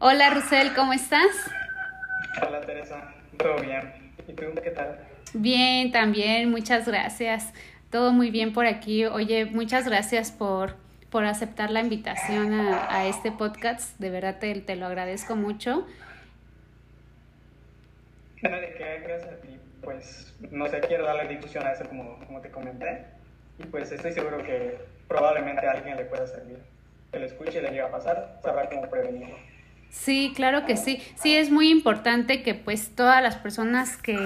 Hola Rusel, ¿cómo estás? Hola Teresa, todo bien. ¿Y tú qué tal? Bien, también, muchas gracias. Todo muy bien por aquí. Oye, muchas gracias por, por aceptar la invitación a, este podcast. De verdad te, te lo agradezco mucho. gracias a ti. Pues no sé, quiero darle difusión a eso como, como te comenté. Y pues estoy seguro que probablemente a alguien le pueda servir. Que lo escuche y le llegue a pasar, sabrá cómo prevenirlo. Sí, claro que sí. Sí, es muy importante que pues todas las personas que,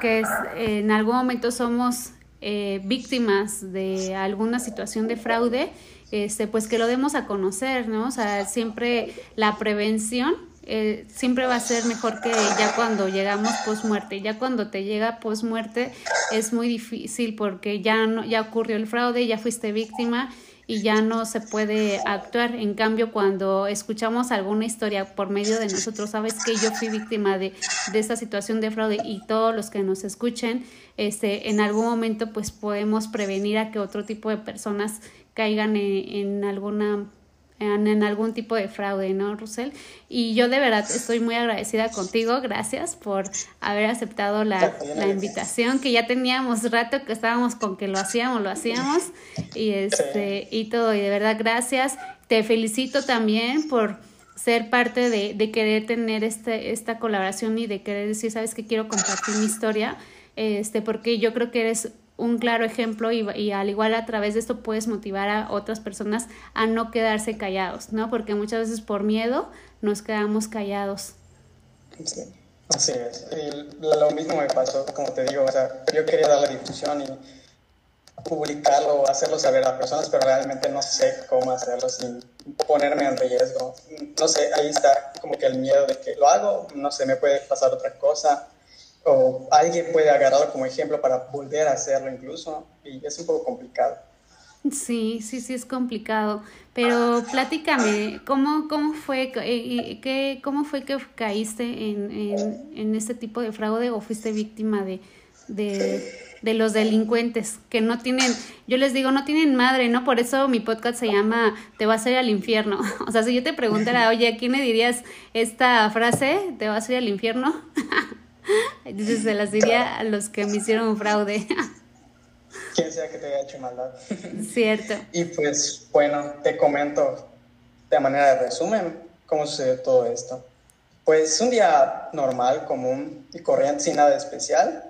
que en algún momento somos eh, víctimas de alguna situación de fraude, este, pues que lo demos a conocer, ¿no? O sea, siempre la prevención eh, siempre va a ser mejor que ya cuando llegamos post muerte. Ya cuando te llega post muerte es muy difícil porque ya no, ya ocurrió el fraude, ya fuiste víctima y ya no se puede actuar. En cambio, cuando escuchamos alguna historia por medio de nosotros, sabes que yo fui víctima de, de esta situación de fraude y todos los que nos escuchen, este, en algún momento pues podemos prevenir a que otro tipo de personas caigan en alguna en, algún tipo de fraude, ¿no, Russell? Y yo de verdad estoy muy agradecida contigo, gracias por haber aceptado la, la invitación, que ya teníamos rato que estábamos con que lo hacíamos, lo hacíamos, y, este, y todo, y de verdad gracias. Te felicito también por ser parte de, de querer tener este, esta colaboración y de querer decir, sabes que quiero compartir mi historia, este, porque yo creo que eres un claro ejemplo y, al igual a través de esto puedes motivar a otras personas a no quedarse callados, ¿no? Porque muchas veces por miedo nos quedamos callados. Sí, así es. lo mismo me pasó, como te digo, o sea, yo quería dar la difusión y publicarlo, hacerlo saber a personas, pero realmente no sé cómo hacerlo sin ponerme en riesgo. No sé, ahí está como que el miedo de que lo hago, no sé, me puede pasar otra cosa o alguien puede agarrarlo como ejemplo para volver a hacerlo incluso, y es un poco complicado. Sí, sí, sí es complicado, pero platícame, ¿cómo, cómo, fue, eh, qué, ¿cómo fue que caíste en, en, en, este tipo de fraude o fuiste víctima de, de, de, los delincuentes que no tienen, yo les digo, no tienen madre, ¿no? Por eso mi podcast se llama Te vas a ir al infierno. O sea, si yo te preguntara, oye, ¿a quién le dirías esta frase? ¿Te vas a ir al infierno? Dices, se las diría a los que me hicieron fraude. Quien sea que te haya hecho maldad. Cierto. Y pues, bueno, te comento de manera de resumen cómo sucedió todo esto. Pues un día normal, común y corriente, sin nada especial,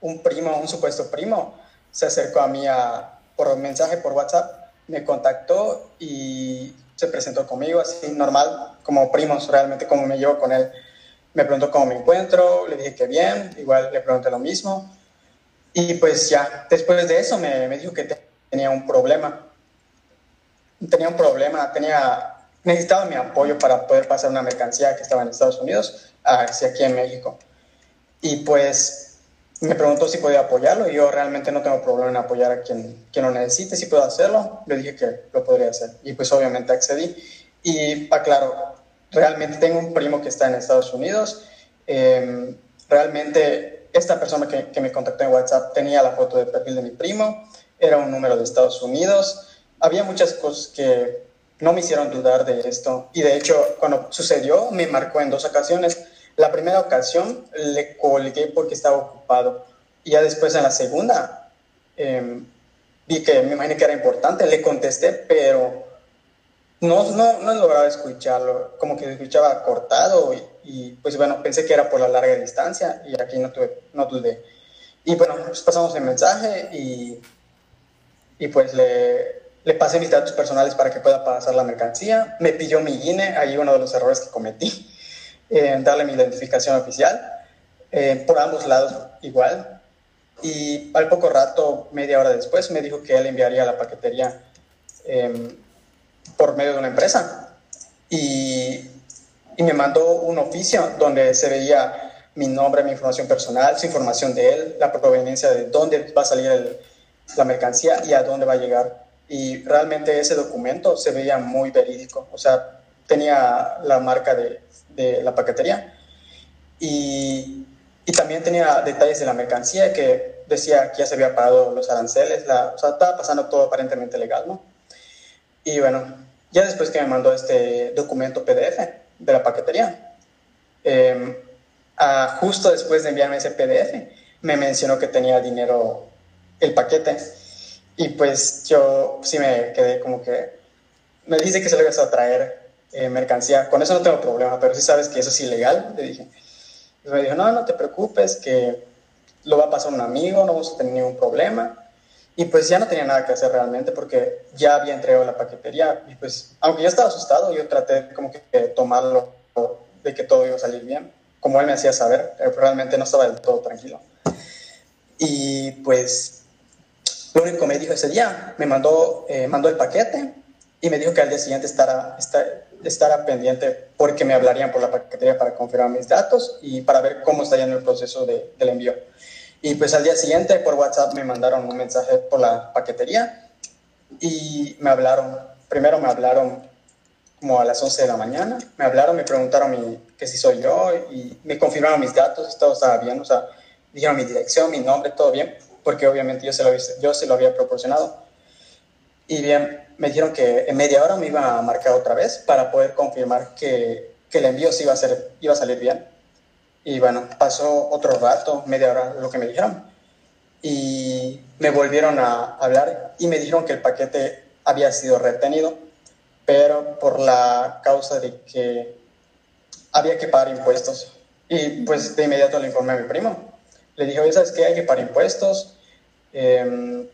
un primo, un supuesto primo, se acercó a mí a, por mensaje por WhatsApp, me contactó y se presentó conmigo, así normal, como primos, realmente como me llevo con él me preguntó cómo me encuentro, le dije que bien, igual le pregunté lo mismo. Y pues ya, después de eso me, me dijo que tenía un problema. Tenía un problema, tenía, necesitaba mi apoyo para poder pasar una mercancía que estaba en Estados Unidos hacia aquí en México. Y pues me preguntó si podía apoyarlo y yo realmente no tengo problema en apoyar a quien, quien lo necesite, si puedo hacerlo, le dije que lo podría hacer. Y pues obviamente accedí. Y aclaro, realmente tengo un primo que está en Estados Unidos. Em, realmente esta persona que, que, me contactó en WhatsApp tenía la foto de perfil de mi primo, era un número de Estados Unidos. Había muchas cosas que no me hicieron dudar de esto. Y de hecho, cuando sucedió, me marcó en dos ocasiones. La primera ocasión le colgué porque estaba ocupado. Y ya después en la segunda, eh, vi que me imaginé que era importante, le contesté, pero no, no, no lograba escucharlo, como que escuchaba cortado y, pues bueno, pensé que era por la larga distancia y aquí no, tuve, no dudé. Y bueno, pues pasamos el mensaje y, y pues le, le, pasé mis datos personales para que pueda pasar la mercancía. Me pidió mi INE, ahí uno de los errores que cometí, eh, darle mi identificación oficial, eh, por ambos lados igual. Y al poco rato, media hora después, me dijo que él enviaría la paquetería. Eh, por medio de una empresa. Y, me mandó un oficio donde se veía mi nombre, mi información personal, su información de él, la proveniencia de dónde va a salir la mercancía y a dónde va a llegar. Y realmente ese documento se veía muy verídico, o sea, tenía la marca de, la paquetería y, y, también tenía detalles de la mercancía que decía que ya se había pagado los aranceles, la, o sea, estaba pasando todo aparentemente legal, ¿no? Y bueno, ya después que me mandó este documento PDF, de la paquetería. Em, justo después de enviarme ese PDF, me mencionó que tenía dinero el paquete. Y pues yo sí me quedé como que, me dice que se le iba a traer eh, mercancía, con eso no tengo problema, pero si sabes que eso es ilegal, le dije. Y me dijo, no, no te preocupes, que lo va a pasar un amigo, no vamos a tener ningún problema. Y pues ya no tenía nada que hacer realmente porque ya había entregado la paquetería y pues aunque yo estaba asustado, yo traté como que de tomarlo de que todo iba a salir bien, como él me hacía saber, realmente no estaba del todo tranquilo. Y pues lo único que me dijo ese día, me mandó, eh, mandó el paquete y me dijo que al día siguiente estará, estará pendiente porque me hablarían por la paquetería para confirmar mis datos y para ver cómo está yendo el proceso de, del envío. Y pues al día siguiente por WhatsApp me mandaron un mensaje por la paquetería y me hablaron, primero me hablaron como a las 11 de la mañana, me hablaron, me preguntaron mi, que si soy yo y me confirmaron mis datos, todo estaba bien, o sea, dijeron mi dirección, mi nombre, todo bien, porque obviamente yo se lo, yo se lo había proporcionado. Y bien, me dijeron que en media hora me iba a marcar otra vez para poder confirmar que, que el envío sí iba a, ser, iba a salir bien. Y bueno, pasó otro rato, media hora, lo que me dijeron. Y me volvieron a hablar y me dijeron que el paquete había sido retenido, pero por la causa de que había que pagar impuestos. Y pues de inmediato le informé a mi primo. Le dije, oye, ¿sabes qué? Hay que pagar impuestos. Eh,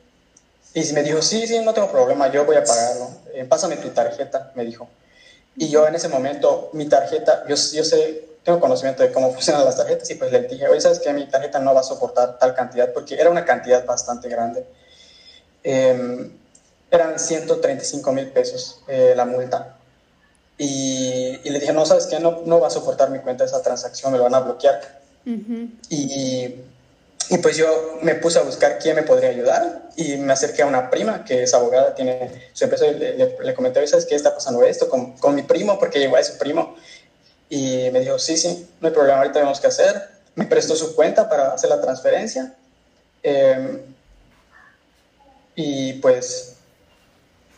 y me dijo, sí, sí, no tengo problema, yo voy a pagarlo. Eh, pásame tu tarjeta, me dijo. Y yo en ese momento, mi tarjeta, yo, yo sé tengo conocimiento de cómo funcionan las tarjetas y pues le dije, oye, ¿sabes que Mi tarjeta no va a soportar tal cantidad porque era una cantidad bastante grande. Em, eran 135 mil pesos eh, la multa. Y, y, le dije, no, ¿sabes qué? No, no va a soportar mi cuenta esa transacción, me lo van a bloquear. y, y, pues yo me puse a buscar quién me podría ayudar y me acerqué a una prima que es abogada, tiene su empresa y le, le, le comenté, ¿sabes qué está pasando esto con, con mi primo? Porque llegó a su primo y me dijo, sí, sí, no hay problema, ahorita tenemos que hacer. Me prestó su cuenta para hacer la transferencia. Em, y pues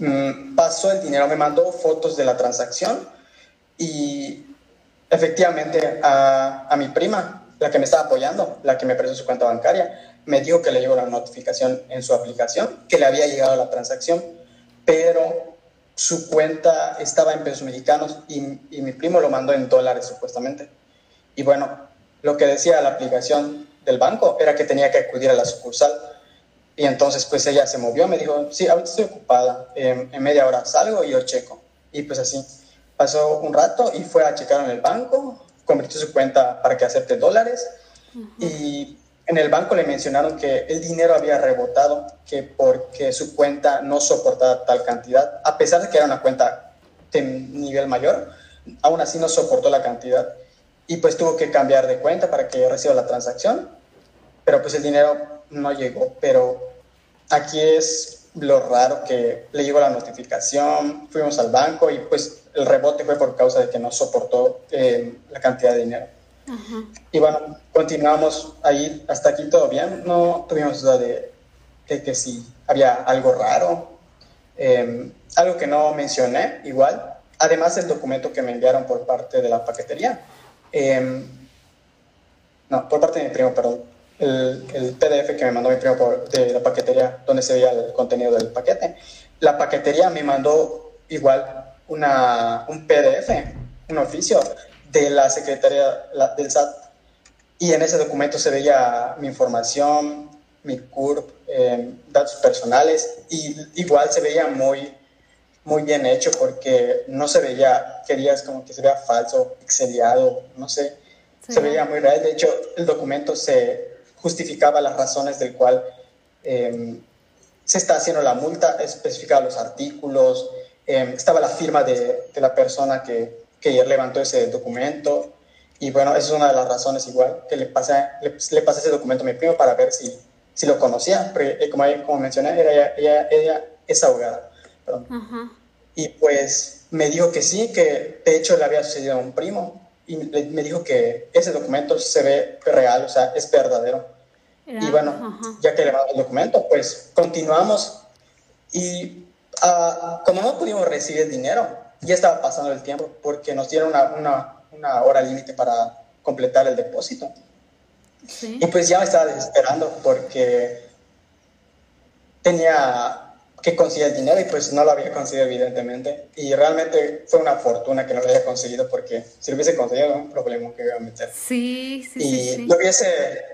mm, pasó el dinero, me mandó fotos de la transacción y efectivamente a, a, mi prima, la que me estaba apoyando, la que me prestó su cuenta bancaria, me dijo que le llegó la notificación en su aplicación, que le había llegado la transacción, pero su cuenta estaba en pesos mexicanos y, mi primo lo mandó en dólares supuestamente. Y bueno, lo que decía la aplicación del banco era que tenía que acudir a la sucursal. Y entonces pues ella se movió, me dijo, sí, ahorita estoy ocupada, en media hora salgo y yo checo. Y pues así, pasó un rato y fue a checar en el banco, convirtió su cuenta para que acepte dólares y en el banco le mencionaron que el dinero había rebotado, que porque su cuenta no soportaba tal cantidad, a pesar de que era una cuenta de nivel mayor, aún así no soportó la cantidad. Y pues tuvo que cambiar de cuenta para que reciba la transacción, pero pues el dinero no llegó. Pero aquí es lo raro que le llegó la notificación, fuimos al banco y pues el rebote fue por causa de que no soportó eh, la cantidad de dinero. Y bueno, continuamos ahí, hasta aquí todo bien, no tuvimos duda de, que si había algo raro, em, algo que no mencioné igual, además del documento que me enviaron por parte de la paquetería, em, no, por parte de mi primo, perdón, el, el, PDF que me mandó mi primo por, de la paquetería, donde se veía el contenido del paquete, la paquetería me mandó igual una, un PDF, un oficio de la Secretaría del SAT. Y en ese documento se veía mi información, mi CURP, em, datos personales, y igual se veía muy, muy bien hecho porque no se veía, querías como que se vea falso, exiliado, no sé, se veía muy real. De hecho, el documento se justificaba las razones del cual em, se está haciendo la multa, especificaba los artículos, em, estaba la firma de, de la persona que, que ayer levantó ese documento. Y bueno, esa es una de las razones igual que le pasé, le, le pasé ese documento a mi primo para ver si, si lo conocía. Porque, eh, como, como mencioné, era ella, ella, ella es abogada. Y pues me dijo que sí, que de hecho le había sucedido a un primo. Y me dijo que ese documento se ve real, o sea, es verdadero. y bueno, ya que le mandó el documento, pues continuamos. Y uh, como no pudimos recibir dinero, ya estaba pasando el tiempo porque nos dieron una, una, una hora límite para completar el depósito. Y pues ya me estaba desesperando porque tenía que conseguir el dinero y pues no lo había conseguido evidentemente. Y realmente fue una fortuna que no lo haya conseguido porque si lo hubiese conseguido, un problema que iba a meter. Sí, sí, y sí, lo hubiese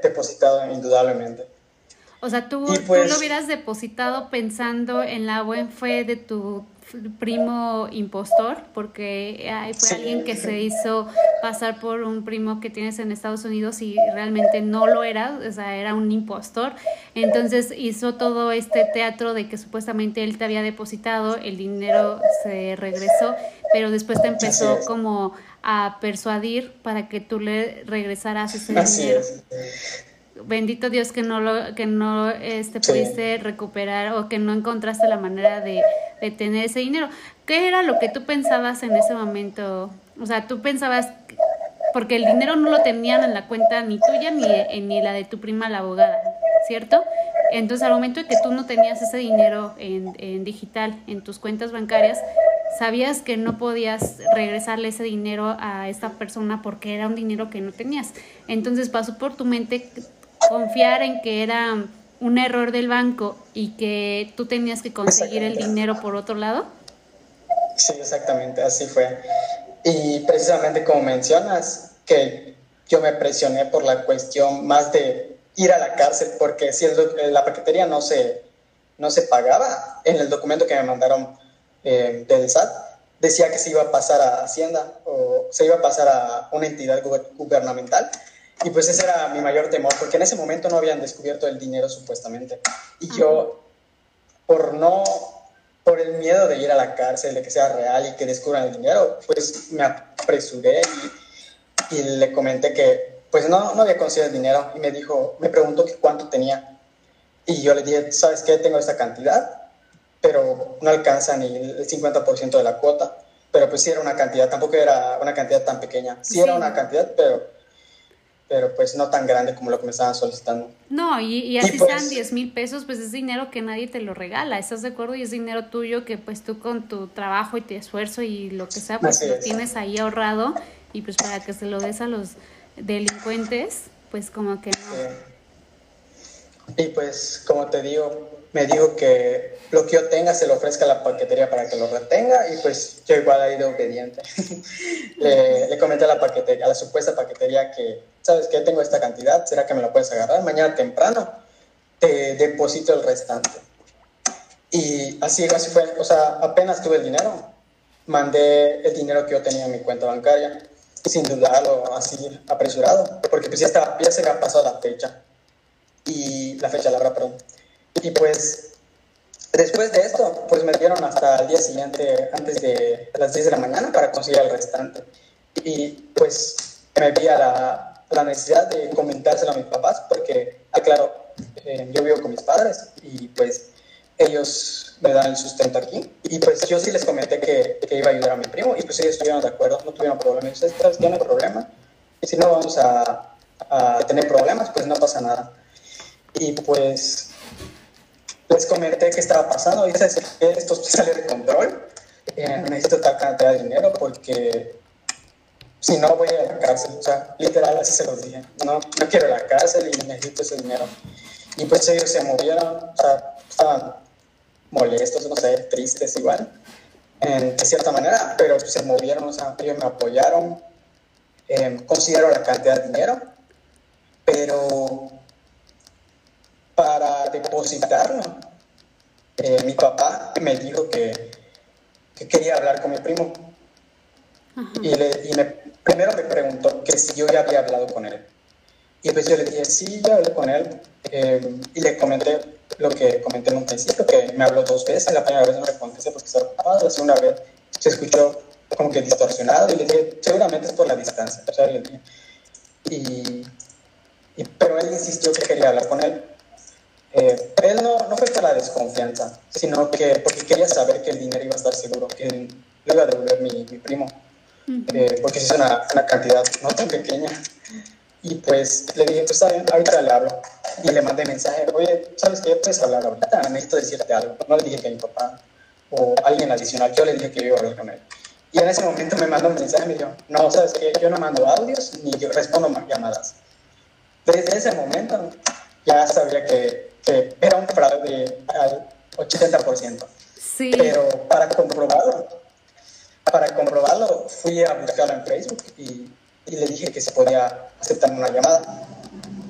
depositado indudablemente. O sea, tú, tú lo pues hubieras depositado pensando en la buen fe de tu primo impostor, porque fue alguien que se hizo pasar por un primo que tienes en Estados Unidos y realmente no lo era, o sea, era un impostor. Entonces hizo todo este teatro de que supuestamente él te había depositado, el dinero se regresó, pero después te empezó como a persuadir para que tú le regresaras ese dinero bendito Dios que no lo que no este pudiste recuperar o que no encontraste la manera de, de, tener ese dinero. ¿Qué era lo que tú pensabas en ese momento? O sea, tú pensabas porque el dinero no lo tenían en la cuenta ni tuya ni, ni la de tu prima la abogada, ¿cierto? Entonces, al momento de que tú no tenías ese dinero en, en digital en tus cuentas bancarias, sabías que no podías regresarle ese dinero a esta persona porque era un dinero que no tenías. Entonces pasó por tu mente confiar en que era un error del banco y que tú tenías que conseguir el dinero por otro lado? Sí, exactamente, así fue. Y precisamente como mencionas, que yo me presioné por la cuestión más de ir a la cárcel, porque si la paquetería no se, no se pagaba, en el documento que me mandaron eh, del SAT, decía que se iba a pasar a Hacienda o se iba a pasar a una entidad gubernamental y pues ese era mi mayor temor, porque en ese momento no habían descubierto el dinero supuestamente. Y yo, por no, por el miedo de ir a la cárcel, de que sea real y que descubran el dinero, pues me apresuré y, y le comenté que pues no, no había conseguido el dinero. Y me dijo, me preguntó que cuánto tenía. Y yo le dije, ¿sabes qué? Tengo esta cantidad, pero no alcanza ni el 50% de la cuota. Pero pues sí era una cantidad, tampoco era una cantidad tan pequeña. Sí, era una cantidad, pero pero pues no tan grande como lo que me estaban solicitando. No, y, y así sean 10 pues mil pesos, pues es dinero que nadie te lo regala, ¿estás de acuerdo? Y es dinero tuyo que pues tú con tu trabajo y tu esfuerzo y lo que sea, pues lo tienes ahí ahorrado y pues para que se lo des a los delincuentes, pues como que no. Y pues como te digo, me dijo que lo que yo tenga se lo ofrezca a la paquetería para que lo retenga y pues yo igual ahí de obediente. le, le, comenté a la paquetería, a la supuesta paquetería que, ¿sabes qué? Tengo esta cantidad, ¿será que me la puedes agarrar? Mañana temprano te deposito el restante. Y así, así fue, o sea, apenas tuve el dinero, mandé el dinero que yo tenía en mi cuenta bancaria, sin dudarlo, así apresurado, porque pues ya, estaba, ya se había pasado la fecha, y la fecha, la verdad, perdón y pues después de esto, pues me dieron hasta el día siguiente, antes de las 10 de la mañana, para conseguir el restante. Y pues me vi a la, la necesidad de comentárselo a mis papás, porque, aclaro, ah, eh, yo vivo con mis padres y pues ellos me dan el sustento aquí. Y pues yo sí les comenté que, que iba a ayudar a mi primo y pues ellos estuvieron de acuerdo, no tuvieron problema. Y ustedes tienen problema. Y si no vamos a, a tener problemas, pues no pasa nada. Y pues les comenté qué estaba pasando. Y dice esto sale de control. Eh, necesito de dinero porque si no voy a la cárcel. O sea, literal, así se los dije. No, no quiero la cárcel y necesito ese dinero. Y pues ellos se movieron, o sea, estaban molestos, no sé, tristes igual, en, de cierta manera, pero se movieron, o sea, ellos me apoyaron, eh, considero la cantidad de dinero, pero para depositarlo. Eh, mi papá me dijo que, que, quería hablar con mi primo. Y, le, y me, primero me preguntó que si yo ya había hablado con él. Y pues yo le dije, sí, ya hablé con él. Eh, y le comenté lo que comenté en un principio, que me habló dos veces. La primera vez no le contesté porque estaba ocupado. La segunda vez se escuchó como que distorsionado. Y le dije, seguramente es por la distancia. y, y, pero él insistió que quería hablar con él. Eh, él no, no fue por la desconfianza, sino que porque quería saber que el dinero iba a estar seguro, que lo iba a devolver mi, mi primo, eh, porque es una, una, cantidad no tan pequeña. Y pues le dije, pues está bien, ahorita le hablo. Y le mandé mensaje, oye, ¿sabes qué? Puedes hablar ahorita, necesito decirte algo. No le dije que mi papá o alguien adicional, yo le dije que iba a hablar con él. Y en ese momento me mandó un mensaje y me dijo, no, sabes que yo no mando audios ni yo respondo llamadas. Desde ese momento ya sabía que, que era un fraude al 80%. Sí. Pero para comprobarlo, para comprobarlo, fui a buscarlo en Facebook y, y le dije que se podía aceptar una llamada.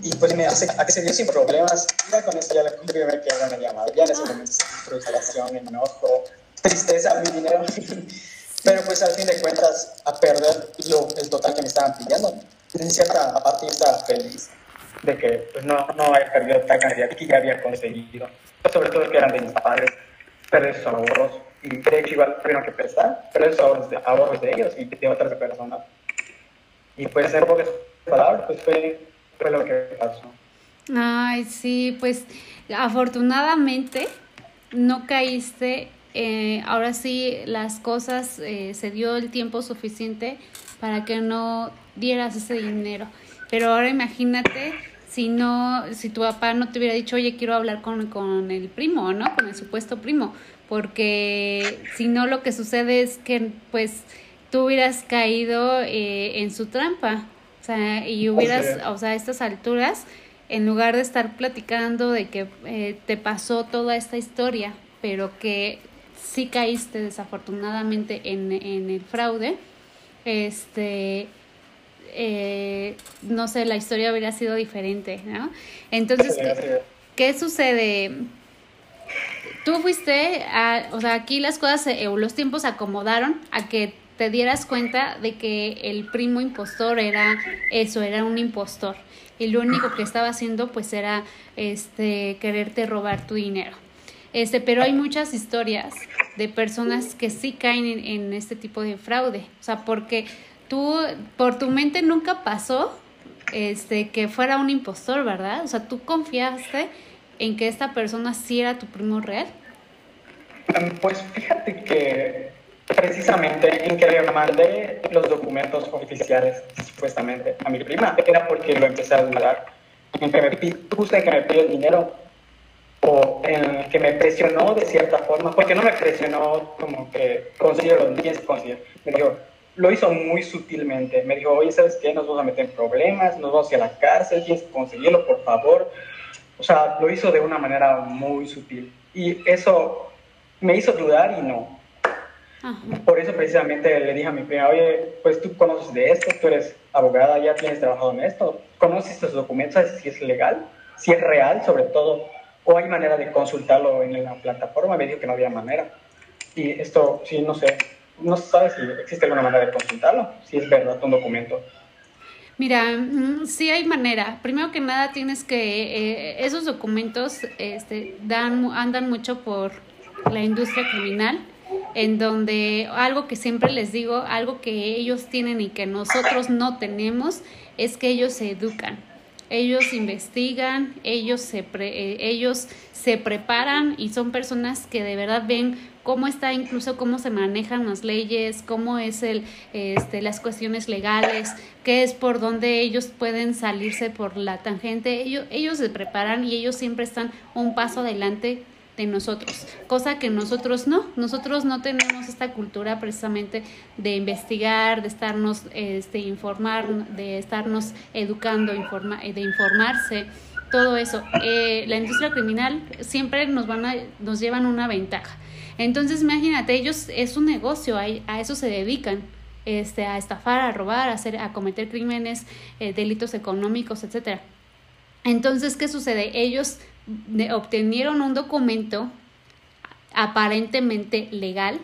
Y pues me hace, a que se dio sin problemas. Ya con eso ya le confirmé que era una llamada. Ya en ese momento frustración, enojo, tristeza, mi dinero. Pero pues al fin de cuentas, a perder lo, el total que me estaban pidiendo. En cierta parte yo estaba feliz de que pues, no, no había perdido tal cantidad que ya había conseguido. Sobre todo que eran de mis padres, perder sus ahorros. Y de hecho igual tuvieron que prestar, perder sus ahorros de, ahorros de ellos y de otras personas. Y pues en pocas palabras, pues fue, fue lo que pasó. Ay, sí, pues afortunadamente no caíste eh, ahora sí las cosas eh, se dio el tiempo suficiente para que no dieras ese dinero. Pero ahora imagínate si no, si tu papá no te hubiera dicho, oye, quiero hablar con, con el primo, ¿no? Con el supuesto primo. Porque si no, lo que sucede es que, pues, tú hubieras caído eh, en su trampa. O sea, y hubieras, o sea, a estas alturas, en lugar de estar platicando de que te pasó toda esta historia, pero que si caíste desafortunadamente en, en el fraude, este, eh, no sé, la historia hubiera sido diferente, ¿no? Entonces, ¿qué, sucede? Tú fuiste, o sea, aquí las cosas, los tiempos se acomodaron a que te dieras cuenta de que el primo impostor era eso, era un impostor. Y lo único que estaba haciendo pues era este quererte robar tu dinero. Este, pero hay muchas historias de personas que sí caen en, este tipo de fraude. O sea, porque tú, por tu mente nunca pasó este, que fuera un impostor, ¿verdad? O sea, tú confiaste en que esta persona sí era tu primo real. Em, pues fíjate que precisamente en que le mandé los documentos oficiales, supuestamente, a mi prima, era porque lo empecé a dudar. En que me, en que me pidió dinero, o en que me presionó de cierta forma, porque no me presionó como que consíguelo, tienes que conseguir. Me dijo, lo hizo muy sutilmente. Me dijo, oye, ¿sabes qué? Nos vamos a meter en problemas, nos vamos a ir a la cárcel, tienes que conseguirlo, por favor. O sea, lo hizo de una manera muy sutil. Y eso me hizo dudar y no. Por eso precisamente le dije a mi prima, oye, pues tú conoces de esto, tú eres abogada, ya tienes trabajado en esto, conoces estos documentos, sabes si es legal, si es real, sobre todo o hay manera de consultarlo en la plataforma, me dijo que no había manera. Y esto, sí, no sé, no sabes si existe alguna manera de consultarlo, si es verdad un documento. Mira, mm, sí hay manera. Primero que nada tienes que, eh, esos documentos este, dan, andan mucho por la industria criminal, en donde algo que siempre les digo, algo que ellos tienen y que nosotros no tenemos, es que ellos se educan ellos investigan, ellos se, eh, ellos se preparan y son personas que de verdad ven cómo está incluso cómo se manejan las leyes, cómo es el este las cuestiones legales, qué es por donde ellos pueden salirse por la tangente. Ellos ellos se preparan y ellos siempre están un paso adelante de nosotros, cosa que nosotros no, nosotros no tenemos esta cultura precisamente de investigar, de estarnos, este, informar, de estarnos educando, informa, de informarse, todo eso. Eh, la industria criminal siempre nos van a, nos llevan una ventaja. Entonces, imagínate, ellos es un negocio, a, a eso se dedican. Este, a estafar, a robar, a, hacer, a cometer crímenes, eh, delitos económicos, etcétera. Entonces, ¿qué sucede? Ellos obtenieron un documento aparentemente legal,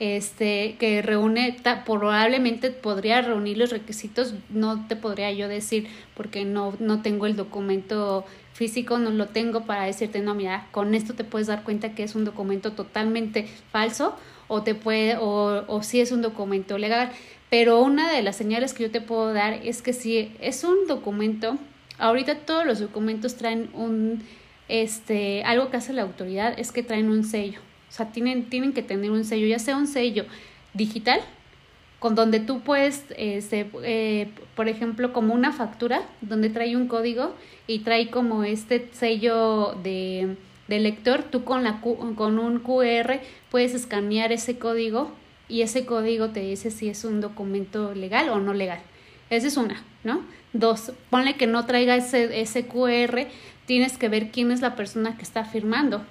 este, que reúne, probablemente podría reunir los requisitos, no te podría yo decir porque no, no tengo el documento físico, no lo tengo para decirte, no, mira, con esto te puedes dar cuenta que es un documento totalmente falso o, te puede, o, o si es un documento legal. Pero una de las señales que yo te puedo dar es que si es un documento Ahorita todos los documentos traen un, este, algo que hace la autoridad es que traen un sello. O sea, tienen, tienen que tener un sello, ya sea un sello digital, con donde tú puedes, este, eh, por ejemplo, como una factura, donde trae un código y trae como este sello de, de lector, tú con, la, con un QR puedes escanear ese código y ese código te dice si es un documento legal o no legal. Esa es una, ¿no? Dos, ponle que no traiga ese, ese QR, tienes que ver quién es la persona que está firmando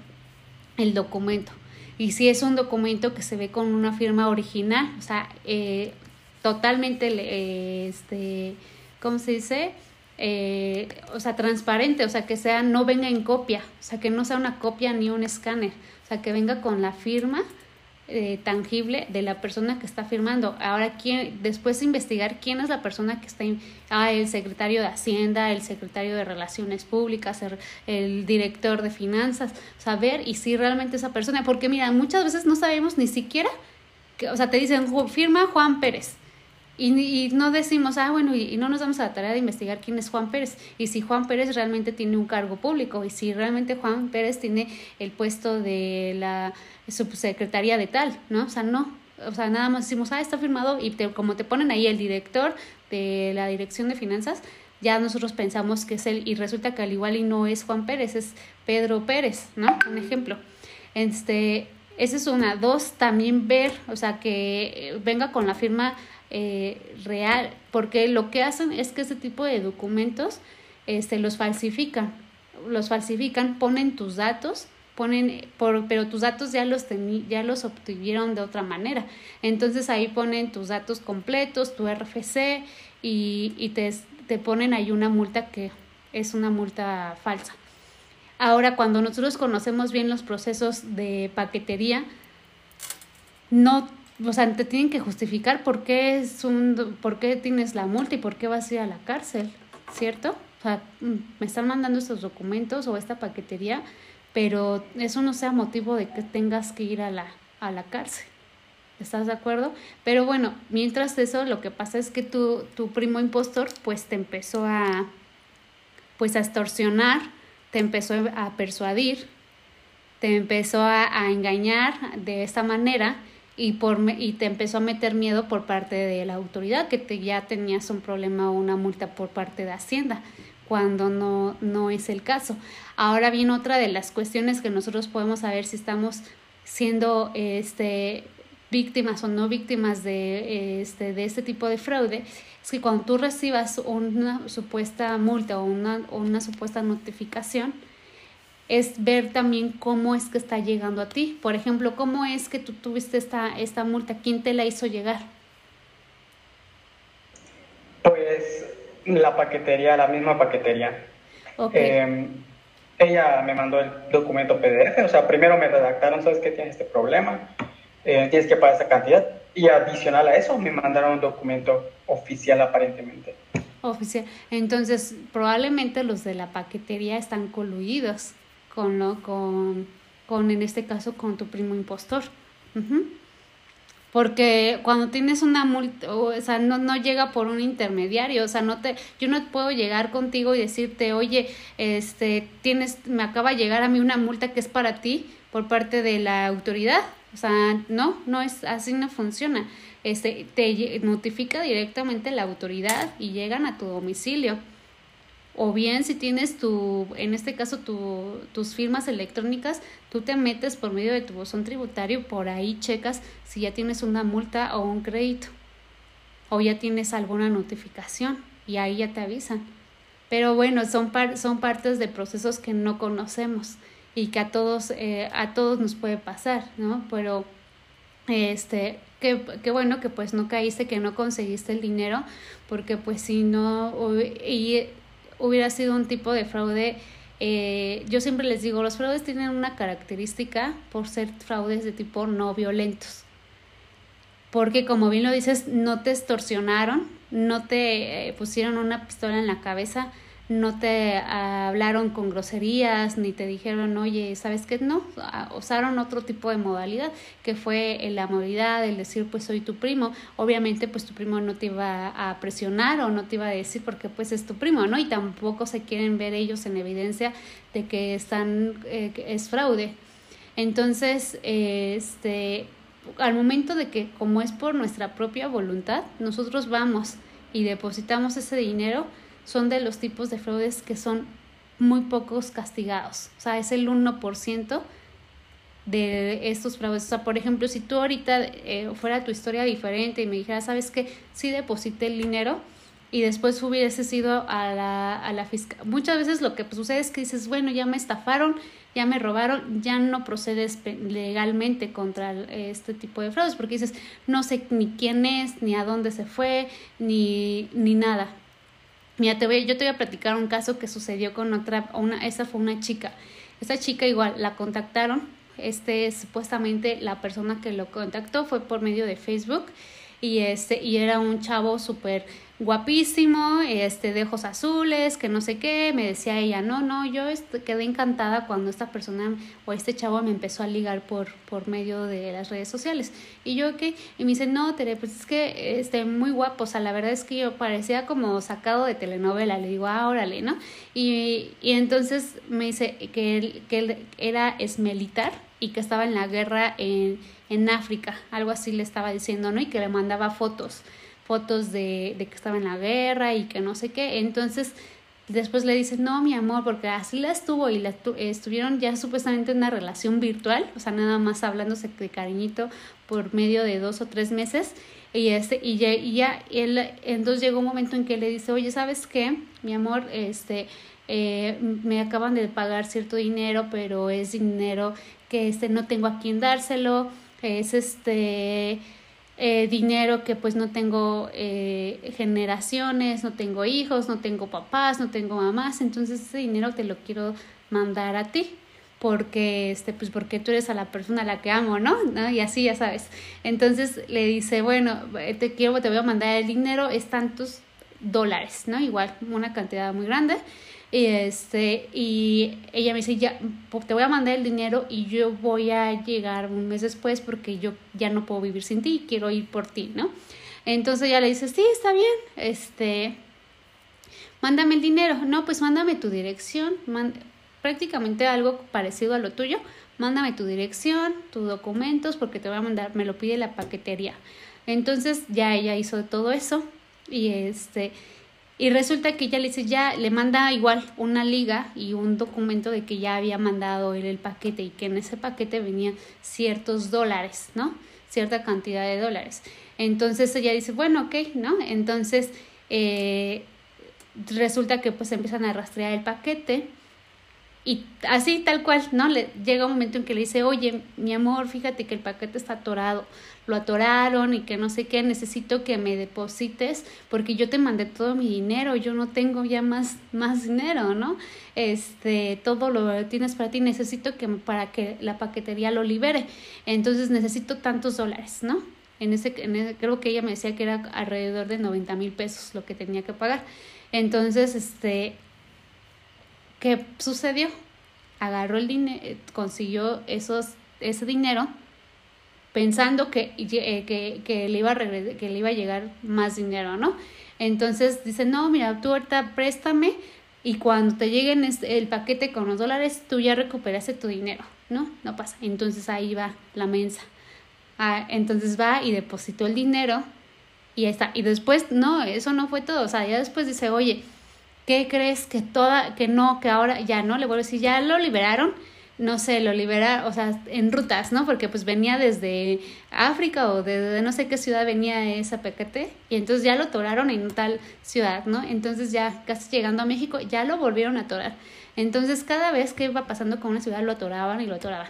el documento. Y si es un documento que se ve con una firma original, o sea, eh, totalmente, eh, este, ¿cómo se dice? Eh, o sea, transparente, o sea, que sea, no venga en copia, o sea, que no sea una copia ni un escáner, o sea, que venga con la firma eh, tangible de la persona que está firmando. Ahora, ¿quién, después investigar quién es la persona que está, ah, el secretario de Hacienda, el secretario de Relaciones Públicas, el, director de Finanzas, saber y si realmente esa persona, porque mira, muchas veces no sabemos ni siquiera, que, o sea, te dicen, firma Juan Pérez. Y, no decimos, ah, bueno, y, no nos damos a la tarea de investigar quién es Juan Pérez y si Juan Pérez realmente tiene un cargo público y si realmente Juan Pérez tiene el puesto de la subsecretaría de tal, ¿no? O sea, no. O sea, nada más decimos, ah, está firmado y como te ponen ahí el director de la dirección de finanzas, ya nosotros pensamos que es él y resulta que al igual y no es Juan Pérez, es Pedro Pérez, ¿no? Un ejemplo. Este, esa es una. Dos, también ver, o sea, que venga con la firma eh, real, porque lo que hacen es que ese tipo de documentos este, los falsifican, los falsifican, ponen tus datos, ponen, por, pero tus datos ya los, ya los obtuvieron de otra manera. Entonces ahí ponen tus datos completos, tu RFC y, y te, te ponen ahí una multa que es una multa falsa. Ahora, cuando nosotros conocemos bien los procesos de paquetería, no o sea, te tienen que justificar por qué, es un, por qué tienes la multa y por qué vas a ir a la cárcel, ¿cierto? O sea, mm, me están mandando estos documentos o esta paquetería, pero eso no sea motivo de que tengas que ir a la, a la cárcel. ¿Estás de acuerdo? Pero bueno, mientras eso, lo que pasa es que tu, tu primo impostor, pues te empezó a, pues a extorsionar, te empezó a persuadir, te empezó a, a engañar de esta manera y, por, y te empezó a meter miedo por parte de la autoridad, que te, ya tenías un problema o una multa por parte de Hacienda, cuando no, no es el caso. Ahora bien, otra de las cuestiones que nosotros podemos saber si estamos siendo este, víctimas o no víctimas de este, de este tipo de fraude es que cuando tú recibas una supuesta multa o una, o una supuesta notificación, es ver también cómo es que está llegando a ti. Por ejemplo, cómo es que tú tuviste esta, esta multa, quién te la hizo llegar. Pues la paquetería, la misma paquetería. Em, ella me mandó el documento PDF, o sea, primero me redactaron, sabes que tienes este problema, eh, tienes que pagar esa cantidad, y adicional a eso me mandaron un documento oficial aparentemente. Oficial. Entonces, probablemente los de la paquetería están coluidos con, lo, con, con, en este caso, con tu primo impostor. Porque cuando tienes una multa, o sea, no, no llega por un intermediario, o sea, no te, yo no puedo llegar contigo y decirte, oye, este, tienes, me acaba de llegar a mí una multa que es para ti por parte de la autoridad. O sea, no, no es, así no funciona. Este, te notifica directamente la autoridad y llegan a tu domicilio o bien si tienes tu, en este caso tu, tus firmas electrónicas, tú te metes por medio de tu buzón tributario, por ahí checas si ya tienes una multa o un crédito o ya tienes alguna notificación y ahí ya te avisan. Pero bueno, son, son partes de procesos que no conocemos y que a todos, eh, a todos nos puede pasar, ¿no? Pero este, qué, qué bueno que pues no caíste, que no conseguiste el dinero, porque pues si no, y hubiera sido un tipo de fraude. Eh, yo siempre les digo, los fraudes tienen una característica por ser fraudes de tipo no violentos. Porque como bien lo dices, no te extorsionaron, no te eh, pusieron una pistola en la cabeza, no te hablaron con groserías ni te dijeron, oye, ¿sabes qué? No, ah, usaron otro tipo de modalidad que fue la amabilidad, el decir, pues soy tu primo. Obviamente, pues tu primo no te iba a presionar o no te iba a decir porque pues es tu primo, ¿no? Y tampoco se quieren ver ellos en evidencia de que están, eh, es fraude. Entonces, este, al momento de que como es por nuestra propia voluntad, nosotros vamos y depositamos ese dinero, son de los tipos de fraudes que son muy pocos castigados. O sea, es el 1% de estos fraudes. O sea, por ejemplo, si tú ahorita eh, fuera tu historia diferente y me dijeras, ¿sabes qué? Sí deposité el dinero y después hubiese sido a la, a la fiscal. Muchas veces lo que sucede es que dices, bueno, ya me estafaron, ya me robaron, ya no procedes legalmente contra este tipo de fraudes porque dices, no sé ni quién es, ni a dónde se fue, ni, ni nada. Mira, te voy, yo te voy a platicar un caso que sucedió con otra, una, esa fue una chica. Esa chica igual la contactaron, este supuestamente la persona que lo contactó fue por medio de Facebook y este y era un chavo súper guapísimo, este, de ojos azules, que no sé qué, me decía ella, no, no, yo quedé encantada cuando esta persona o este chavo me empezó a ligar por, por medio de las redes sociales. Y yo, ¿qué? Y me dice, no, Tere, pues es que, este, muy guapo, o sea, la verdad es que yo parecía como sacado de telenovela, le digo, ah, órale, ¿no? Y, y entonces me dice que él, que él era esmelitar y que estaba en la guerra en, en África, algo así le estaba diciendo, ¿no? Y que le mandaba fotos fotos de, de que estaba en la guerra y que no sé qué. Entonces, después le dice, no, mi amor, porque así la estuvo y la estuvieron ya supuestamente en una relación virtual, o sea, nada más hablándose de cariñito por medio de dos o tres meses. Y, este, y ya, y ya él, entonces llegó un momento en que le dice, oye, ¿sabes qué? Mi amor, este, eh, me acaban de pagar cierto dinero, pero es dinero que este, no tengo a quién dárselo, es este eh, dinero que pues no tengo eh, generaciones, no tengo hijos, no tengo papás, no tengo mamás, entonces ese dinero te lo quiero mandar a ti porque este pues porque tú eres a la persona a la que amo, ¿no? ¿no? Y así ya sabes. Entonces le dice, bueno, te quiero te voy a mandar el dinero, es tantos dólares, ¿no? Igual una cantidad muy grande. Y, este, y ella me dice, ya, te voy a mandar el dinero y yo voy a llegar un mes después porque yo ya no puedo vivir sin ti y quiero ir por ti, ¿no? Entonces ella le dice, sí, está bien, este, mándame el dinero. No, pues mándame tu dirección, prácticamente algo parecido a lo tuyo. Mándame tu dirección, tus documentos, porque te voy a mandar, me lo pide la paquetería. Entonces ya ella hizo todo eso y este y resulta que ella le dice, ya le manda igual una liga y un documento de que ya había mandado él el paquete y que en ese paquete venían ciertos dólares, ¿no? Cierta cantidad de dólares. Entonces ella dice, bueno, ok, ¿no? Entonces eh, resulta que pues empiezan a rastrear el paquete y así tal cual, ¿no? Le llega un momento en que le dice, oye, mi amor, fíjate que el paquete está atorado lo atoraron y que no sé qué, necesito que me deposites porque yo te mandé todo mi dinero, yo no tengo ya más, más dinero, ¿no? Este, todo lo tienes para ti, necesito que para que la paquetería lo libere, entonces necesito tantos dólares, ¿no? En ese, en creo que ella me decía que era alrededor de 90 mil pesos lo que tenía que pagar. Entonces, este, ¿qué sucedió? Agarró el dinero, consiguió esos, ese dinero pensando que, eh, que, que, le iba a que le iba a llegar más dinero, ¿no? Entonces dice, no, mira, tú ahorita préstame y cuando te lleguen el paquete con los dólares, tú ya recuperaste tu dinero, ¿no? No pasa. Entonces ahí va la mensa. Ah, entonces va y depositó el dinero y está. Y después, no, eso no fue todo. O sea, ya después dice, oye, ¿qué crees que toda, que no, que ahora ya no? Le vuelvo a decir, ya lo liberaron no sé, lo libera, o sea, en rutas, ¿no? Porque pues venía desde África o de, no sé qué ciudad venía esa paquete y entonces ya lo atoraron en tal ciudad, ¿no? Entonces ya casi llegando a México ya lo volvieron a atorar. Entonces cada vez que iba pasando con una ciudad lo atoraban y lo atoraban.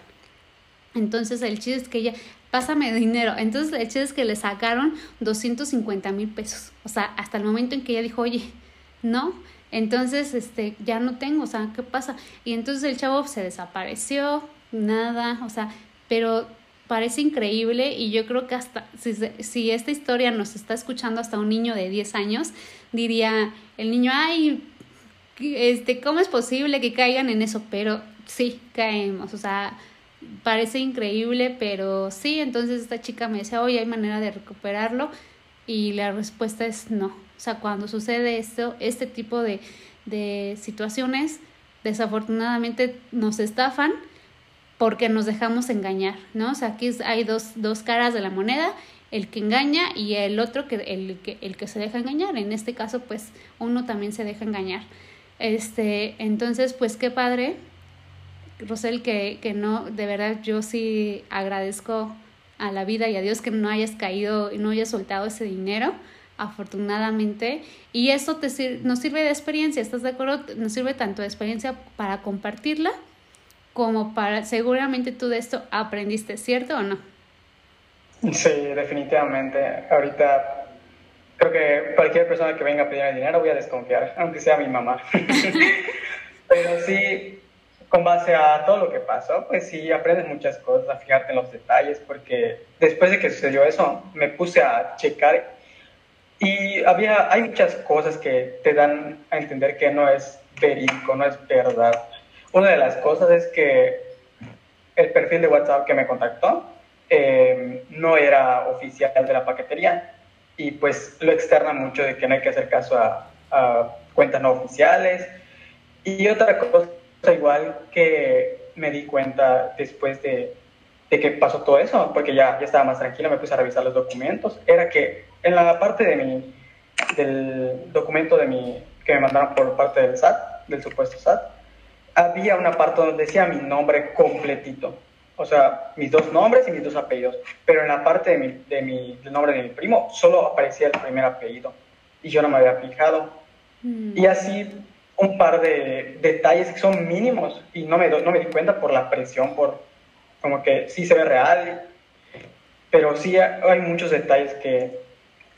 Entonces el chiste es que ella, pásame dinero. Entonces el chiste es que le sacaron 250 mil pesos. O sea, hasta el momento en que ella dijo, oye, no, entonces, este, ya no tengo, o sea, ¿qué pasa? Y entonces el chavo se desapareció, nada, o sea, pero parece increíble y yo creo que hasta si, si esta historia nos está escuchando hasta un niño de 10 años, diría el niño, ay, este, ¿cómo es posible que caigan en eso? Pero sí, caemos, o sea, parece increíble, pero sí, entonces esta chica me dice, oye, hay manera de recuperarlo y la respuesta es no. O sea, cuando sucede esto, este tipo de, de situaciones, desafortunadamente nos estafan porque nos dejamos engañar, ¿no? O sea, aquí hay dos, dos caras de la moneda, el que engaña y el otro que el, que el que se deja engañar. En este caso, pues uno también se deja engañar. Este, entonces, pues qué padre Rosel, que, que no, de verdad yo sí agradezco a la vida y a Dios que no hayas caído y no hayas soltado ese dinero, afortunadamente. Y eso te nos sirve de experiencia, ¿estás de acuerdo? Nos sirve tanto de experiencia para compartirla como para, seguramente tú de esto aprendiste, ¿cierto o no? Sí, definitivamente. Ahorita creo que cualquier persona que venga a pedir dinero voy a desconfiar, aunque sea mi mamá. Pero sí, con base a todo lo que pasó, pues sí aprendes muchas cosas, a fijarte en los detalles, porque después de que sucedió eso, me puse a checar y había, hay muchas cosas que te dan a entender que no es verídico, no es verdad. Una de las cosas es que el perfil de WhatsApp que me contactó eh, no era oficial de la paquetería y pues lo externa mucho de que no hay que hacer caso a, cuentas no oficiales. Y otra cosa igual que me di cuenta después de, de que pasó todo eso, porque ya, ya estaba más tranquilo, me puse a revisar los documentos, era que en la parte de mi, del documento de mi, que me mandaron por parte del SAT, del supuesto SAT, había una parte donde decía mi nombre completito. O sea, mis dos nombres y mis dos apellidos. Pero en la parte de mi, de mi, del nombre de mi primo solo aparecía el primer apellido. Y yo no me había fijado. Mm. Y así un par de detalles que son mínimos y no me, no me di cuenta por la presión, por como que sí se ve real, pero sí hay muchos detalles que,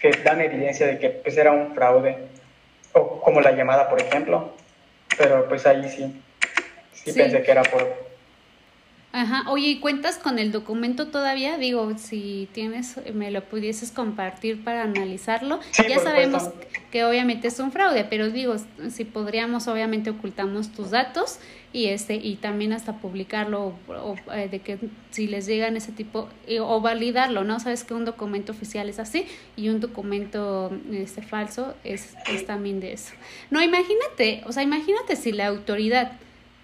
que dan evidencia de que pues era un fraude, o como la llamada, por ejemplo, pero pues ahí sí sí, pensé que era por... Ajá, oye, ¿y cuentas con el documento todavía? Digo, si tienes, me lo pudieses compartir para analizarlo. ya sabemos que obviamente es un fraude, pero digo, si podríamos, obviamente ocultamos tus datos y este y también hasta publicarlo o, eh, de que si les llegan ese tipo o validarlo, ¿no? Sabes que un documento oficial es así y un documento este falso es, es también de eso. No, imagínate, o sea, imagínate si la autoridad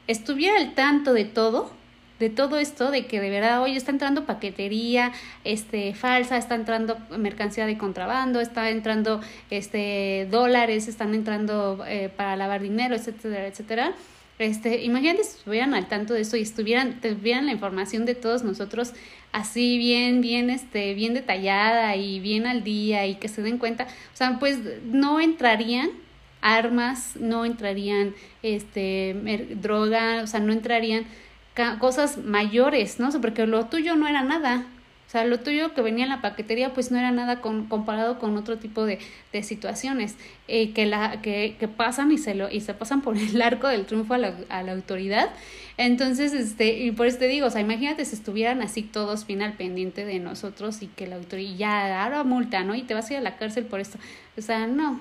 estuviera al tanto de todo, de todo esto, de que de verdad hoy está entrando paquetería este, falsa, está entrando mercancía de contrabando, está entrando este, dólares, están entrando eh, para lavar dinero, etcétera, etcétera. Este, imagínate si estuvieran al tanto de eso y estuvieran, tuvieran la información de todos nosotros así bien, bien, este, bien detallada y bien al día y que se den cuenta, o sea, pues no entrarían armas, no entrarían este, droga, o sea, no entrarían cosas mayores, ¿no? Porque lo tuyo no era nada. O sea, lo tuyo que venía en la paquetería, pues no era nada con, comparado con otro tipo de, de situaciones eh, que, la, que, que, pasan y se, lo, y se pasan por el arco del triunfo a la, a la autoridad. Entonces, este, y por eso te digo, o sea, imagínate si estuvieran así todos bien al pendiente de nosotros y que la autoridad ya ahora multa, ¿no? Y te vas a ir a la cárcel por esto. O sea, no,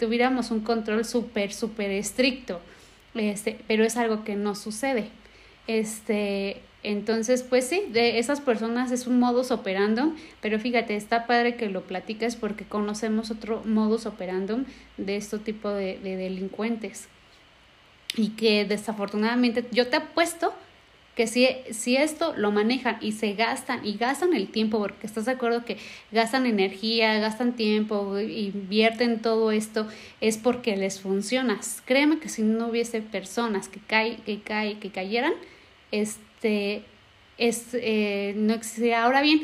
tuviéramos un control súper, súper estricto. Este, pero es algo que no sucede. Este, entonces, pues sí, de esas personas es un modus operandum, pero fíjate, está padre que lo platiques porque conocemos otro modus operandum de este tipo de, de delincuentes. Y que desafortunadamente yo te apuesto que si, si esto lo manejan y se gastan y gastan el tiempo, porque estás de acuerdo que gastan energía, gastan tiempo, invierten todo esto, es porque les funciona. Créeme que si no hubiese personas que, cae, que, cae, que cayeran, este, es, eh, no existiría. Ahora bien,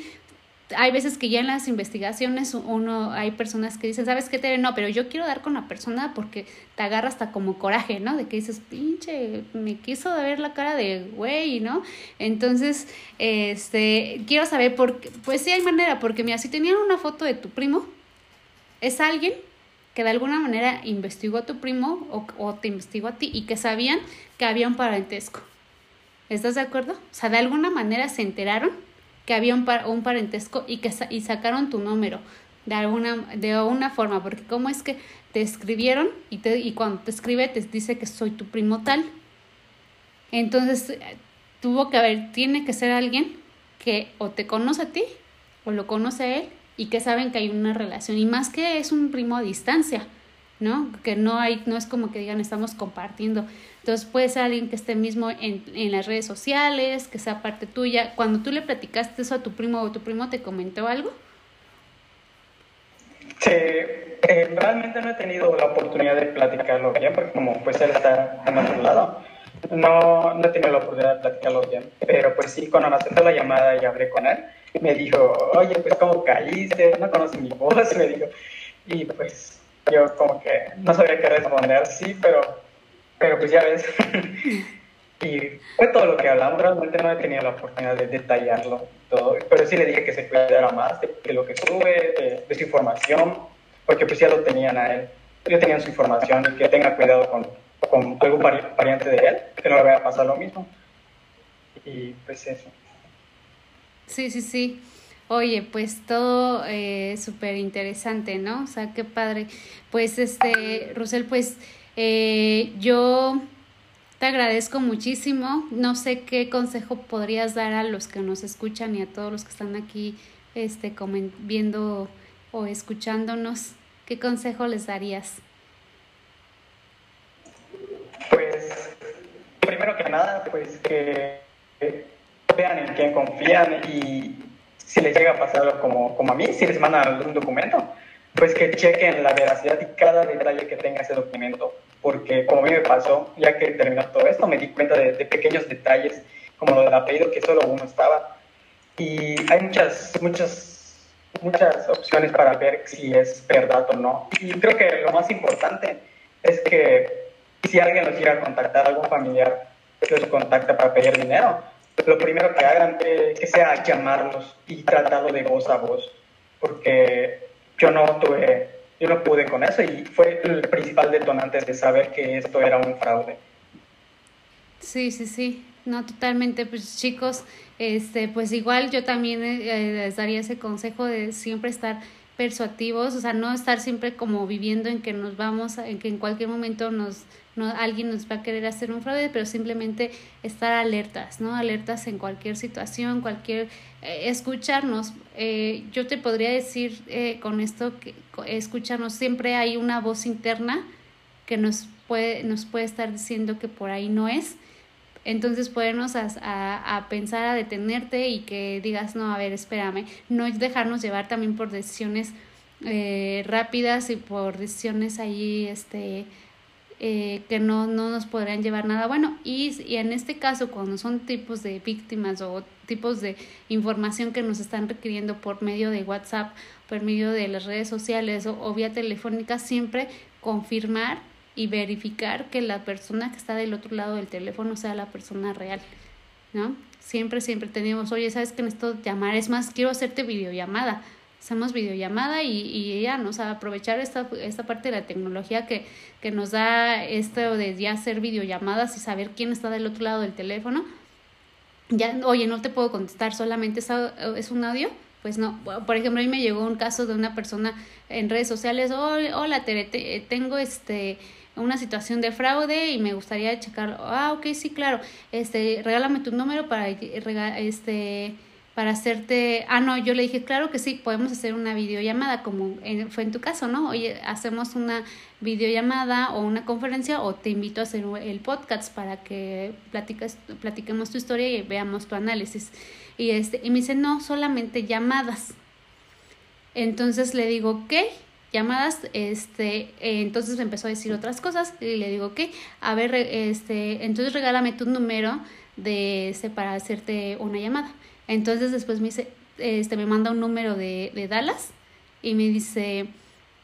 hay veces que ya en las investigaciones uno hay personas que dicen, ¿sabes qué, te No, pero yo quiero dar con la persona porque te agarra hasta como coraje, ¿no? De que dices, pinche, me quiso ver la cara de güey, ¿no? Entonces, este, quiero saber por pues sí hay manera, porque mira, si tenían una foto de tu primo, es alguien que de alguna manera investigó a tu primo o, o te investigó a ti y que sabían que había un parentesco. ¿Estás de acuerdo? O sea, de alguna manera se enteraron que había un, un parentesco y que y sacaron tu número de alguna de una forma, porque cómo es que te escribieron y te y cuando te escribe te dice que soy tu primo tal. Entonces, tuvo que haber tiene que ser alguien que o te conoce a ti o lo conoce a él y que saben que hay una relación y más que es un primo a distancia, ¿no? Que no hay no es como que digan estamos compartiendo entonces puede ser alguien que esté mismo en, en, las redes sociales, que sea parte tuya. Cuando tú le platicaste eso a tu primo o tu primo te comentó algo. Sí, realmente no he tenido la oportunidad de platicarlo bien, porque como pues él está en otro lado. no, no he tenido la oportunidad de platicarlo bien, pero pues sí, cuando me aceptó la llamada y hablé con él, me dijo, oye, pues ¿cómo caíste? No conoces mi voz, me dijo. Y pues yo como que no sabía qué responder, sí, pero, pero pues ya ves. y fue todo lo que hablamos, realmente no he tenido la oportunidad de detallarlo todo, pero sí le dije que se cuidara más de, lo que sube, de, su información, porque pues ya lo tenían a él, ya tenían su información y que tenga cuidado con, con algún pariente de él, que no le vaya a pasar lo mismo. Y pues eso. Sí, sí, sí. Oye, pues todo eh, súper interesante, ¿no? O sea, qué padre. Pues, este, Rosel, pues eh, yo te agradezco muchísimo. No sé qué consejo podrías dar a los que nos escuchan y a todos los que están aquí este, viendo o escuchándonos. ¿Qué consejo les darías? Pues, primero que nada, pues que vean en quién confían y si les llega a pasar como, como a mí, si les mandan algún documento, pues que chequen la veracidad y cada detalle que tenga ese documento, porque como a mí me pasó, ya que terminó todo esto, me di cuenta de, pequeños detalles, como lo del apellido, que solo uno estaba. Y hay muchas, muchas, muchas opciones para ver si es verdad o no. Y creo que lo más importante es que si alguien los llega a contactar, algún familiar que los contacta para pedir dinero, lo primero que hagan es que sea llamarlos y tratarlo de voz a voz, porque yo no tuve, yo no pude con eso y fue el principal detonante de saber que esto era un fraude. Sí, sí, sí, no totalmente, pues chicos, este, pues igual yo también eh, les daría ese consejo de siempre estar persuativos, o sea, no estar siempre como viviendo en que nos vamos, en que en cualquier momento nos no, alguien nos va a querer hacer un fraude, pero simplemente estar alertas, ¿no? Alertas en cualquier situación, cualquier, eh, escucharnos. Eh, yo te podría decir eh, con esto que escucharnos, siempre hay una voz interna que nos puede, nos puede estar diciendo que por ahí no es. Entonces podernos a, a, a, pensar, a detenerte y que digas, no, a ver, espérame, no dejarnos llevar también por decisiones rápidas y por decisiones ahí, este, eh, que no, no nos podrían llevar nada bueno. Y, y, en este caso, cuando son tipos de víctimas o tipos de información que nos están requiriendo por medio de WhatsApp, por medio de las redes sociales o, vía telefónica, siempre confirmar y verificar que la persona que está del otro lado del teléfono sea la persona real, ¿no? Siempre, siempre tenemos, oye, ¿sabes que necesito llamar? Es más, quiero hacerte videollamada hacemos videollamada y, y ella nos va a aprovechar esta, esta parte de la tecnología que, que nos da esto de ya hacer videollamadas y saber quién está del otro lado del teléfono. Ya, oye, no te puedo contestar, solamente es, un audio. Pues no, por ejemplo, a mí me llegó un caso de una persona en redes sociales, hola, te, tengo este una situación de fraude y me gustaría checar, ah, ok, sí, claro, este, regálame tu número para, este, para hacerte, ah, no, yo le dije, claro que sí, podemos hacer una videollamada, como fue en tu caso, ¿no? Oye, hacemos una videollamada o una conferencia o te invito a hacer el podcast para que platiques, platiquemos tu historia y veamos tu análisis. Y, este, y me dice, no, solamente llamadas. Entonces le digo, ¿qué? llamadas, este, entonces empezó a decir otras cosas y le digo, ¿qué? A ver, este, entonces regálame tu número de ese para hacerte una llamada. Entonces después me dice, este, me manda un número de, de Dallas y me dice,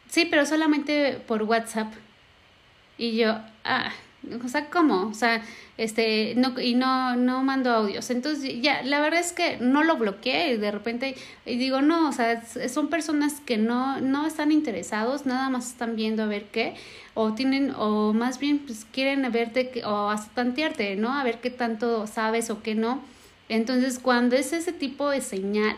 sí, pero solamente por WhatsApp. Y yo, ah, o sea, ¿cómo? O sea, este, no, y no, no mando audios. Entonces, ya, la verdad es que no lo bloqueé y de repente, y digo, no, o sea, son personas que no, no están interesados, nada más están viendo a ver qué, o tienen, o más bien, pues quieren verte, o hasta tantearte, ¿no? A ver qué tanto sabes o qué no entonces, cuando es ese tipo de señal,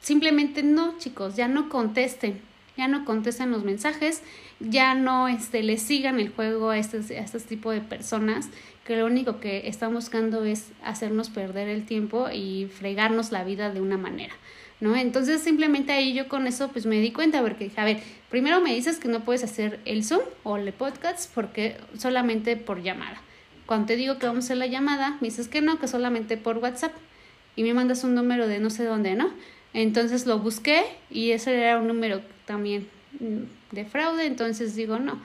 simplemente no, chicos, ya no contesten, ya no contesten los mensajes, ya no este, le sigan el juego a este, a tipo de personas que lo único que están buscando es hacernos perder el tiempo y fregarnos la vida de una manera. ¿No? Entonces simplemente ahí yo con eso pues me di cuenta porque a ver, primero me dices que no puedes hacer el Zoom o el podcast porque solamente por llamada. Cuando te digo que vamos a hacer la llamada, me dices que no, que solamente por WhatsApp. Y me mandas un número de no sé dónde, ¿no? Entonces lo busqué y ese era un número también mm, de fraude, entonces digo no.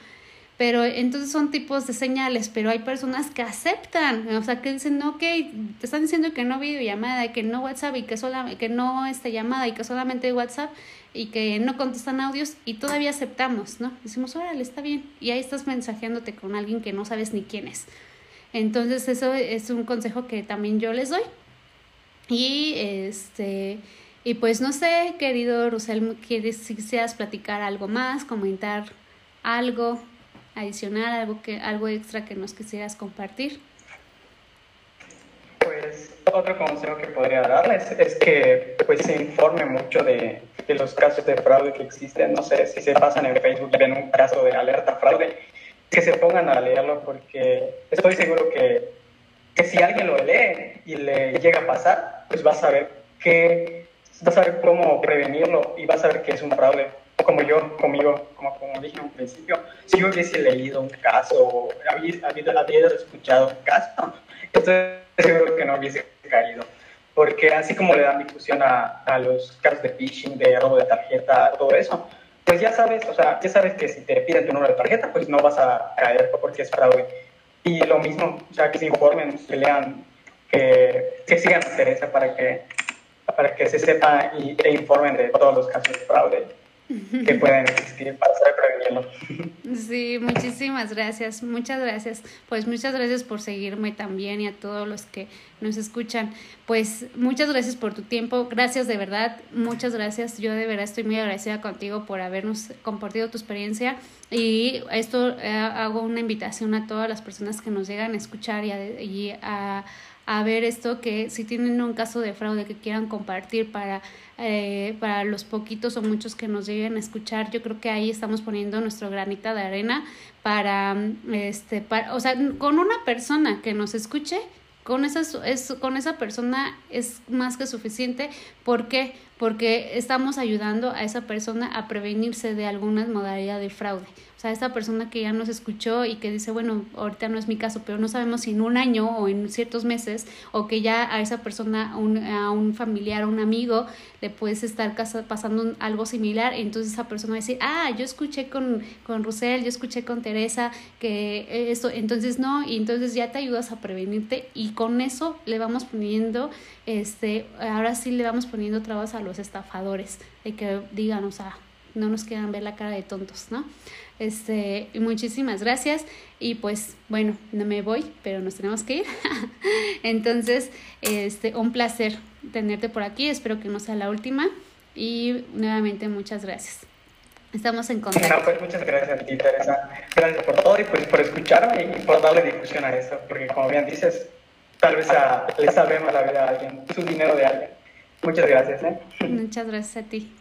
pero entonces son tipos de señales, pero hay personas que aceptan, o sea, que dicen, ok, te están diciendo que no videollamada, que no WhatsApp y que, sola, que no esta llamada y que solamente WhatsApp y que no contestan audios y todavía aceptamos, ¿no? Decimos, órale, está bien. Y ahí estás mensajeándote con alguien que no sabes ni quién es. Entonces eso es un consejo que también yo les doy. Y este... Y pues no sé, querido Rusel, ¿quieres si quisieras platicar algo más, comentar algo adicional, algo, que, algo extra que nos quisieras compartir? Pues otro consejo que podría darles es que pues se informe mucho de, de, los casos de fraude que existen. No sé si se pasan en Facebook y ven un caso de alerta fraude, que se pongan a leerlo porque estoy seguro que, que si alguien lo lee y le llega a pasar, pues va a saber que va a saber cómo prevenirlo y va a saber que es un fraude como yo, conmigo, como, como dije en un principio, si yo hubiese leído un caso, había, había, escuchado un caso, entonces seguro que no hubiese caído. Porque así como le dan difusión a, a los casos de phishing, de robo de tarjeta, todo eso, pues ya sabes, o sea, ya sabes que si te piden tu número de tarjeta, pues no vas a caer porque es fraude. Y lo mismo, o sea, que se informen, que lean, que, que sigan a Teresa para que, para que se sepa y, e informen de todos los casos de fraude que pueden existir para saber prevenirlo. Sí, muchísimas gracias, muchas gracias. Pues muchas gracias por seguirme también y a todos los que nos escuchan. Pues muchas gracias por tu tiempo, gracias de verdad, muchas gracias. Yo de verdad estoy muy agradecida contigo por habernos compartido tu experiencia y esto eh, hago una invitación a todas las personas que nos llegan a escuchar y y a a ver esto que si tienen un caso de fraude que quieran compartir para, eh, para los poquitos o muchos que nos lleguen a escuchar, yo creo que ahí estamos poniendo nuestro granita de arena para, este, para, o sea, con una persona que nos escuche, con esa, es, con esa persona es más que suficiente. ¿Por qué? Porque estamos ayudando a esa persona a prevenirse de alguna modalidad de fraude. O sea, esta persona que ya nos escuchó y que dice, bueno, ahorita no es mi caso, pero no sabemos si en un año o en ciertos meses, o que ya a esa persona, un, a un familiar, a un amigo, le puedes estar pasando algo similar, entonces esa persona va a decir, ah, yo escuché con, con Rusel, yo escuché con Teresa que esto, entonces no, y entonces ya te ayudas a prevenirte y con eso le vamos poniendo, este, ahora sí le vamos poniendo trabas a los estafadores, de que digan, o sea, no nos quieran ver la cara de tontos, ¿no? Este, muchísimas gracias y pues bueno, no me voy, pero nos tenemos que ir. Entonces, este, un placer tenerte por aquí, espero que no sea la última y nuevamente muchas gracias. Estamos en contacto. pues muchas gracias a ti, Teresa. Gracias por todo y pues por escucharme y por darle difusión a esto, porque como bien dices, tal vez a, le salvemos la vida a alguien, su dinero de alguien. Muchas gracias. ¿eh? Muchas gracias a ti.